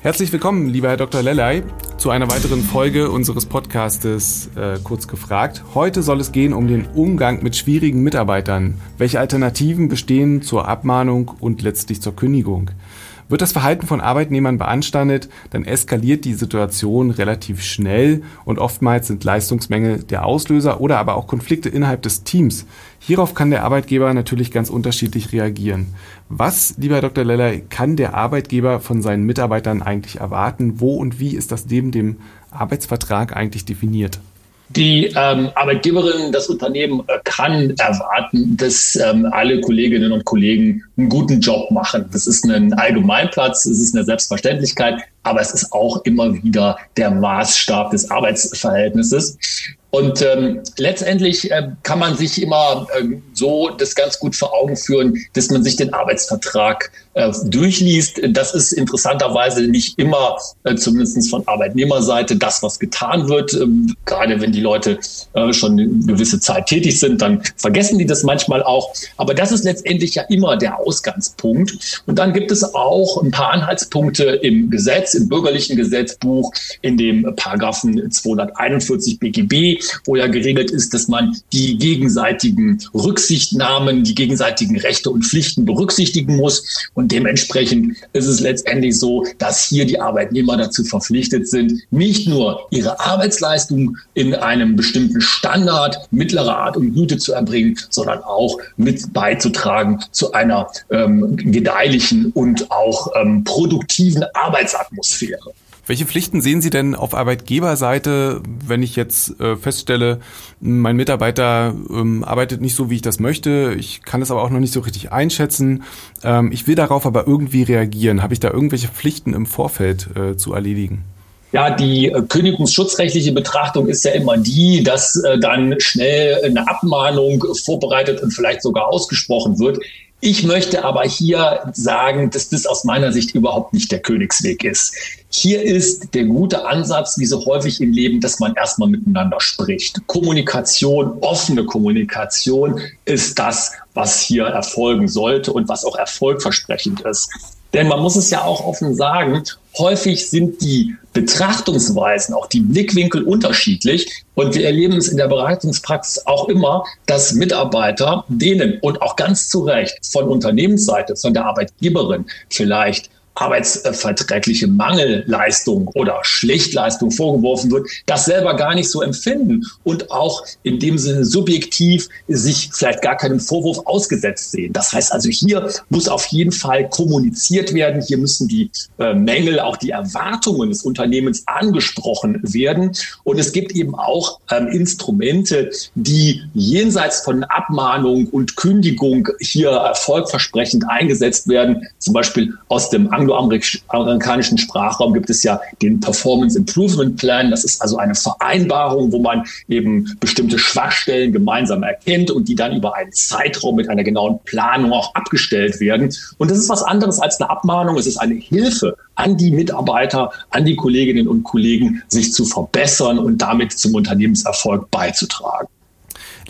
Herzlich willkommen, lieber Herr Dr. Lellay, zu einer weiteren Folge unseres Podcastes äh, Kurz gefragt. Heute soll es gehen um den Umgang mit schwierigen Mitarbeitern. Welche Alternativen bestehen zur Abmahnung und letztlich zur Kündigung? Wird das Verhalten von Arbeitnehmern beanstandet, dann eskaliert die Situation relativ schnell und oftmals sind Leistungsmängel der Auslöser oder aber auch Konflikte innerhalb des Teams. Hierauf kann der Arbeitgeber natürlich ganz unterschiedlich reagieren. Was, lieber Dr. Leller, kann der Arbeitgeber von seinen Mitarbeitern eigentlich erwarten? Wo und wie ist das neben dem Arbeitsvertrag eigentlich definiert? Die ähm, Arbeitgeberin, das Unternehmen äh, kann erwarten, dass ähm, alle Kolleginnen und Kollegen einen guten Job machen. Das ist ein Allgemeinplatz, es ist eine Selbstverständlichkeit, aber es ist auch immer wieder der Maßstab des Arbeitsverhältnisses. Und ähm, letztendlich äh, kann man sich immer äh, so das ganz gut vor Augen führen, dass man sich den Arbeitsvertrag äh, durchliest. Das ist interessanterweise nicht immer, äh, zumindest von Arbeitnehmerseite, das, was getan wird. Ähm, gerade wenn die Leute äh, schon eine gewisse Zeit tätig sind, dann vergessen die das manchmal auch. Aber das ist letztendlich ja immer der Ausgangspunkt. Und dann gibt es auch ein paar Anhaltspunkte im Gesetz, im bürgerlichen Gesetzbuch, in dem Paragraphen 241 BGB, wo ja geregelt ist, dass man die gegenseitigen Rücksichtnahmen, die gegenseitigen Rechte und Pflichten berücksichtigen muss. Und dementsprechend ist es letztendlich so, dass hier die Arbeitnehmer dazu verpflichtet sind, nicht nur ihre Arbeitsleistung in einem bestimmten Standard mittlerer Art und Güte zu erbringen, sondern auch mit beizutragen zu einer ähm, gedeihlichen und auch ähm, produktiven Arbeitsatmosphäre. Welche Pflichten sehen Sie denn auf Arbeitgeberseite, wenn ich jetzt äh, feststelle, mein Mitarbeiter ähm, arbeitet nicht so, wie ich das möchte, ich kann es aber auch noch nicht so richtig einschätzen, ähm, ich will darauf aber irgendwie reagieren. Habe ich da irgendwelche Pflichten im Vorfeld äh, zu erledigen? Ja, die äh, kündigungsschutzrechtliche Betrachtung ist ja immer die, dass äh, dann schnell eine Abmahnung vorbereitet und vielleicht sogar ausgesprochen wird. Ich möchte aber hier sagen, dass das aus meiner Sicht überhaupt nicht der Königsweg ist. Hier ist der gute Ansatz, wie so häufig im Leben, dass man erstmal miteinander spricht. Kommunikation, offene Kommunikation ist das, was hier erfolgen sollte und was auch erfolgversprechend ist. Denn man muss es ja auch offen sagen, häufig sind die Betrachtungsweisen, auch die Blickwinkel unterschiedlich. Und wir erleben es in der Beratungspraxis auch immer, dass Mitarbeiter denen und auch ganz zu Recht von Unternehmensseite, von der Arbeitgeberin vielleicht arbeitsverträgliche Mangelleistung oder Schlechtleistung vorgeworfen wird, das selber gar nicht so empfinden und auch in dem Sinne subjektiv sich vielleicht gar keinem Vorwurf ausgesetzt sehen. Das heißt also, hier muss auf jeden Fall kommuniziert werden. Hier müssen die äh, Mängel, auch die Erwartungen des Unternehmens angesprochen werden. Und es gibt eben auch ähm, Instrumente, die jenseits von Abmahnung und Kündigung hier erfolgversprechend eingesetzt werden. Zum Beispiel aus dem Anglo angloamerikanischen Sprachraum gibt es ja den Performance Improvement Plan. Das ist also eine Vereinbarung, wo man eben bestimmte Schwachstellen gemeinsam erkennt und die dann über einen Zeitraum mit einer genauen Planung auch abgestellt werden. Und das ist was anderes als eine Abmahnung. Es ist eine Hilfe an die Mitarbeiter, an die Kolleginnen und Kollegen, sich zu verbessern und damit zum Unternehmenserfolg beizutragen.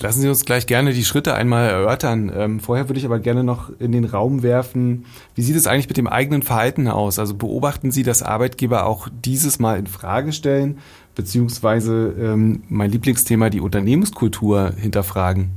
Lassen Sie uns gleich gerne die Schritte einmal erörtern. Ähm, vorher würde ich aber gerne noch in den Raum werfen, wie sieht es eigentlich mit dem eigenen Verhalten aus? Also beobachten Sie, dass Arbeitgeber auch dieses Mal in Frage stellen, beziehungsweise ähm, mein Lieblingsthema, die Unternehmenskultur hinterfragen?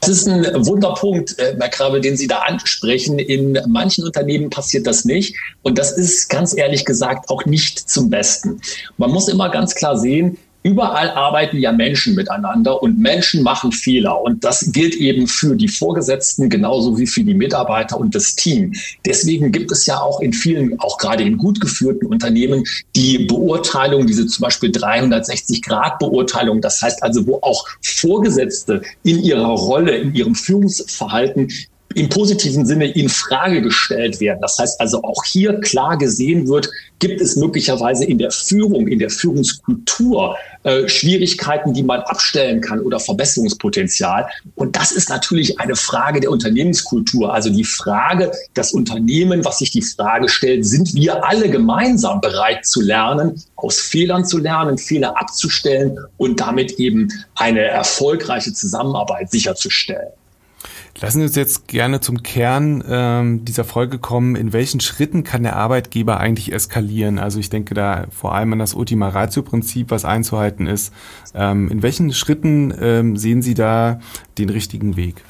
Das ist ein Wunderpunkt, äh, Herr Krabbe, den Sie da ansprechen. In manchen Unternehmen passiert das nicht. Und das ist ganz ehrlich gesagt auch nicht zum Besten. Man muss immer ganz klar sehen, Überall arbeiten ja Menschen miteinander und Menschen machen Fehler. Und das gilt eben für die Vorgesetzten genauso wie für die Mitarbeiter und das Team. Deswegen gibt es ja auch in vielen, auch gerade in gut geführten Unternehmen, die Beurteilung, diese zum Beispiel 360-Grad-Beurteilung. Das heißt also, wo auch Vorgesetzte in ihrer Rolle, in ihrem Führungsverhalten im positiven Sinne in Frage gestellt werden. Das heißt also auch hier klar gesehen wird, gibt es möglicherweise in der Führung, in der Führungskultur äh, Schwierigkeiten, die man abstellen kann oder Verbesserungspotenzial. Und das ist natürlich eine Frage der Unternehmenskultur. Also die Frage, das Unternehmen, was sich die Frage stellt, sind wir alle gemeinsam bereit zu lernen, aus Fehlern zu lernen, Fehler abzustellen und damit eben eine erfolgreiche Zusammenarbeit sicherzustellen. Lassen Sie uns jetzt gerne zum Kern ähm, dieser Folge kommen. In welchen Schritten kann der Arbeitgeber eigentlich eskalieren? Also ich denke da vor allem an das Ultima Ratio-Prinzip, was einzuhalten ist. Ähm, in welchen Schritten ähm, sehen Sie da den richtigen Weg?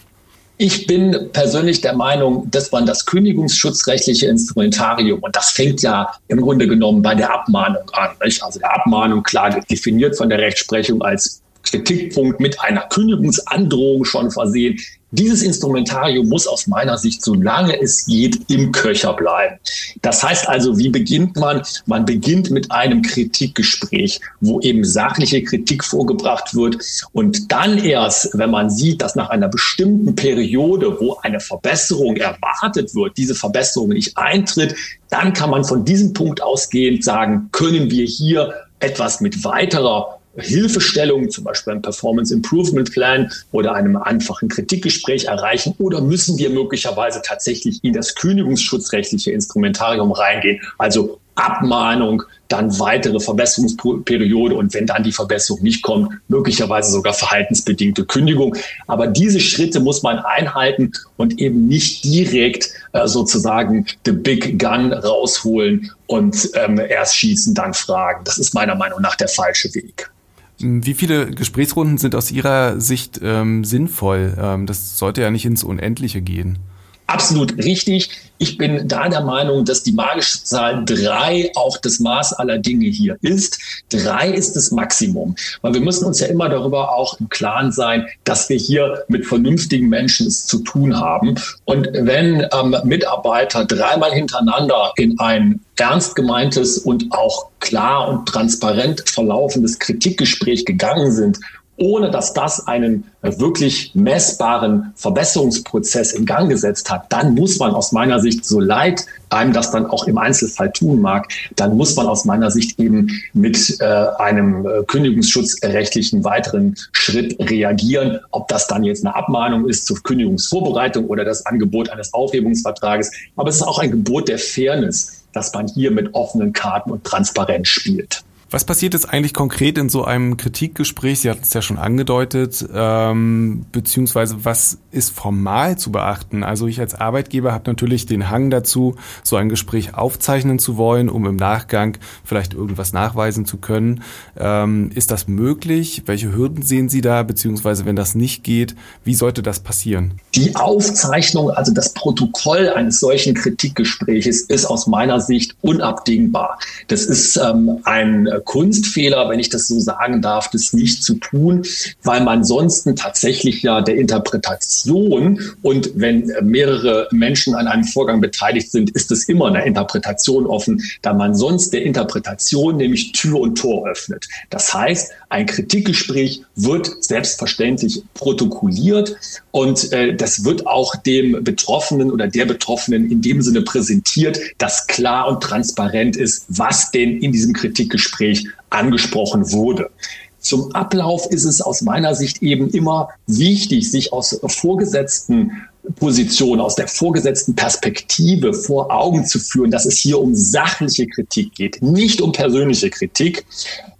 Ich bin persönlich der Meinung, dass man das kündigungsschutzrechtliche Instrumentarium, und das fängt ja im Grunde genommen bei der Abmahnung an, nicht? also der Abmahnung klar definiert von der Rechtsprechung als Kritikpunkt mit einer Kündigungsandrohung schon versehen. Dieses Instrumentarium muss aus meiner Sicht, solange es geht, im Köcher bleiben. Das heißt also, wie beginnt man? Man beginnt mit einem Kritikgespräch, wo eben sachliche Kritik vorgebracht wird. Und dann erst, wenn man sieht, dass nach einer bestimmten Periode, wo eine Verbesserung erwartet wird, diese Verbesserung nicht eintritt, dann kann man von diesem Punkt ausgehend sagen, können wir hier etwas mit weiterer Hilfestellung, zum Beispiel ein Performance Improvement Plan oder einem einfachen Kritikgespräch erreichen oder müssen wir möglicherweise tatsächlich in das kündigungsschutzrechtliche Instrumentarium reingehen, also Abmahnung, dann weitere Verbesserungsperiode und wenn dann die Verbesserung nicht kommt, möglicherweise sogar verhaltensbedingte Kündigung. Aber diese Schritte muss man einhalten und eben nicht direkt äh, sozusagen the big gun rausholen und ähm, erst schießen, dann fragen. Das ist meiner Meinung nach der falsche Weg. Wie viele Gesprächsrunden sind aus Ihrer Sicht ähm, sinnvoll? Ähm, das sollte ja nicht ins Unendliche gehen. Absolut richtig. Ich bin da der Meinung, dass die magische Zahl drei auch das Maß aller Dinge hier ist. Drei ist das Maximum. Weil wir müssen uns ja immer darüber auch im Klaren sein, dass wir hier mit vernünftigen Menschen es zu tun haben. Und wenn ähm, Mitarbeiter dreimal hintereinander in ein ernst gemeintes und auch klar und transparent verlaufendes Kritikgespräch gegangen sind ohne dass das einen wirklich messbaren Verbesserungsprozess in Gang gesetzt hat, dann muss man aus meiner Sicht, so leid einem das dann auch im Einzelfall tun mag, dann muss man aus meiner Sicht eben mit äh, einem äh, kündigungsschutzrechtlichen weiteren Schritt reagieren. Ob das dann jetzt eine Abmahnung ist zur Kündigungsvorbereitung oder das Angebot eines Aufhebungsvertrages. Aber es ist auch ein Gebot der Fairness, dass man hier mit offenen Karten und Transparenz spielt. Was passiert jetzt eigentlich konkret in so einem Kritikgespräch? Sie hatten es ja schon angedeutet, ähm, beziehungsweise was ist formal zu beachten? Also ich als Arbeitgeber habe natürlich den Hang dazu, so ein Gespräch aufzeichnen zu wollen, um im Nachgang vielleicht irgendwas nachweisen zu können. Ähm, ist das möglich? Welche Hürden sehen Sie da? Beziehungsweise wenn das nicht geht, wie sollte das passieren? Die Aufzeichnung, also das Protokoll eines solchen Kritikgespräches ist aus meiner Sicht unabdingbar. Das ist ähm, ein Kunstfehler, wenn ich das so sagen darf, das nicht zu tun, weil man sonst tatsächlich ja der Interpretation und wenn mehrere Menschen an einem Vorgang beteiligt sind, ist es immer eine Interpretation offen, da man sonst der Interpretation nämlich Tür und Tor öffnet. Das heißt, ein Kritikgespräch wird selbstverständlich protokolliert und äh, das wird auch dem Betroffenen oder der Betroffenen in dem Sinne präsentiert, dass klar und transparent ist, was denn in diesem Kritikgespräch Gespräch angesprochen wurde. Zum Ablauf ist es aus meiner Sicht eben immer wichtig, sich aus vorgesetzten Position, aus der vorgesetzten Perspektive vor Augen zu führen, dass es hier um sachliche Kritik geht, nicht um persönliche Kritik,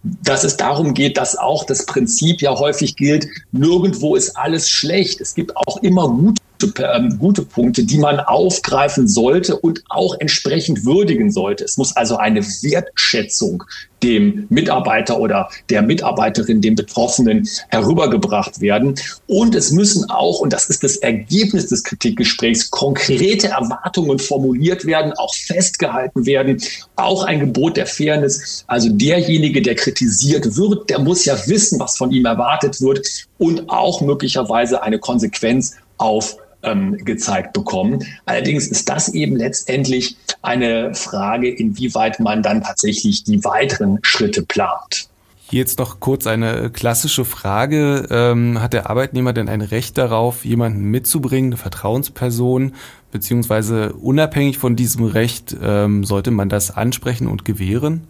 dass es darum geht, dass auch das Prinzip ja häufig gilt, nirgendwo ist alles schlecht. Es gibt auch immer gute ähm, gute Punkte, die man aufgreifen sollte und auch entsprechend würdigen sollte. Es muss also eine Wertschätzung dem Mitarbeiter oder der Mitarbeiterin, dem Betroffenen herübergebracht werden. Und es müssen auch, und das ist das Ergebnis des Kritikgesprächs, konkrete Erwartungen formuliert werden, auch festgehalten werden, auch ein Gebot der Fairness. Also derjenige, der kritisiert wird, der muss ja wissen, was von ihm erwartet wird und auch möglicherweise eine Konsequenz auf ähm, gezeigt bekommen. Allerdings ist das eben letztendlich eine Frage, inwieweit man dann tatsächlich die weiteren Schritte plant. Jetzt noch kurz eine klassische Frage. Ähm, hat der Arbeitnehmer denn ein Recht darauf, jemanden mitzubringen, eine Vertrauensperson, beziehungsweise unabhängig von diesem Recht ähm, sollte man das ansprechen und gewähren?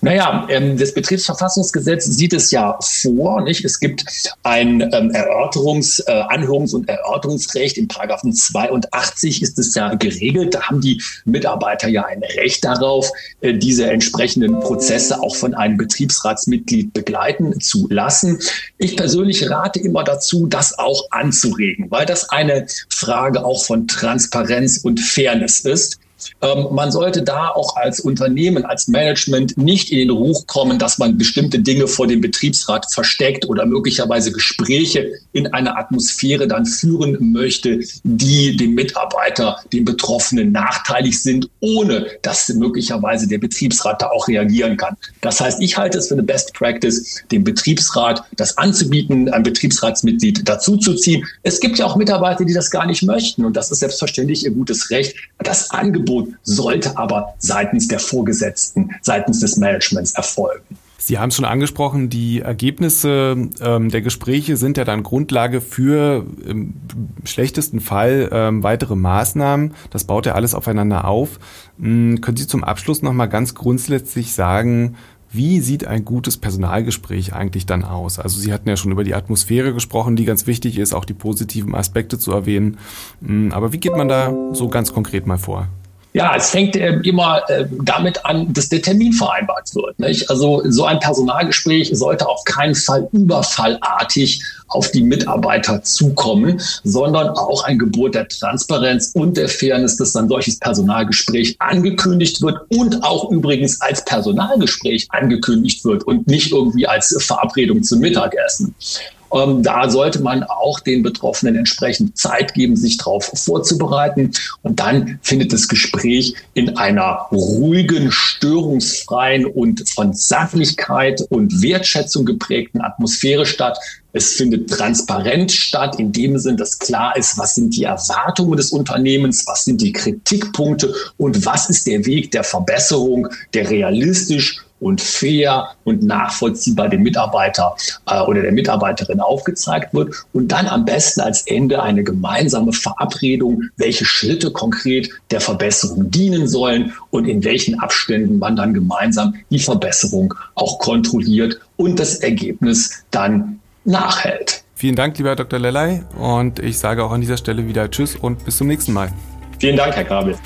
Naja, ähm, das Betriebsverfassungsgesetz sieht es ja vor, nicht? Es gibt ein ähm, Erörterungs-, äh, Anhörungs- und Erörterungsrecht. Im Paragraphen 82 ist es ja geregelt. Da haben die Mitarbeiter ja ein Recht darauf, äh, diese entsprechenden Prozesse auch von einem Betriebsratsmitglied begleiten zu lassen. Ich persönlich rate immer dazu, das auch anzuregen, weil das eine Frage auch von Transparenz und Fairness ist. Ähm, man sollte da auch als Unternehmen, als Management nicht in den Ruch kommen, dass man bestimmte Dinge vor dem Betriebsrat versteckt oder möglicherweise Gespräche in einer Atmosphäre dann führen möchte, die dem Mitarbeiter, dem Betroffenen nachteilig sind, ohne dass möglicherweise der Betriebsrat da auch reagieren kann. Das heißt, ich halte es für eine Best Practice, dem Betriebsrat das anzubieten, ein Betriebsratsmitglied dazuzuziehen. Es gibt ja auch Mitarbeiter, die das gar nicht möchten und das ist selbstverständlich ihr gutes Recht. Das Angebot Angebot sollte aber seitens der Vorgesetzten, seitens des Managements erfolgen. Sie haben es schon angesprochen, die Ergebnisse ähm, der Gespräche sind ja dann Grundlage für im schlechtesten Fall ähm, weitere Maßnahmen. Das baut ja alles aufeinander auf. Ähm, können Sie zum Abschluss nochmal ganz grundsätzlich sagen, wie sieht ein gutes Personalgespräch eigentlich dann aus? Also Sie hatten ja schon über die Atmosphäre gesprochen, die ganz wichtig ist, auch die positiven Aspekte zu erwähnen. Hm, aber wie geht man da so ganz konkret mal vor? Ja, es fängt äh, immer äh, damit an, dass der Termin vereinbart wird. Nicht? Also so ein Personalgespräch sollte auf keinen Fall überfallartig auf die Mitarbeiter zukommen, sondern auch ein Gebot der Transparenz und der Fairness, dass ein solches Personalgespräch angekündigt wird und auch übrigens als Personalgespräch angekündigt wird und nicht irgendwie als Verabredung zum Mittagessen. Ähm, da sollte man auch den Betroffenen entsprechend Zeit geben, sich darauf vorzubereiten. Und dann findet das Gespräch in einer ruhigen, störungsfreien und von Sachlichkeit und Wertschätzung geprägten Atmosphäre statt. Es findet transparent statt, in dem Sinn, dass klar ist, was sind die Erwartungen des Unternehmens, was sind die Kritikpunkte und was ist der Weg der Verbesserung, der realistisch und fair und nachvollziehbar dem Mitarbeiter äh, oder der Mitarbeiterin aufgezeigt wird und dann am besten als Ende eine gemeinsame Verabredung, welche Schritte konkret der Verbesserung dienen sollen und in welchen Abständen man dann gemeinsam die Verbesserung auch kontrolliert und das Ergebnis dann nachhält. Vielen Dank, lieber Dr. Lellay, und ich sage auch an dieser Stelle wieder Tschüss und bis zum nächsten Mal. Vielen Dank, Herr Grabel.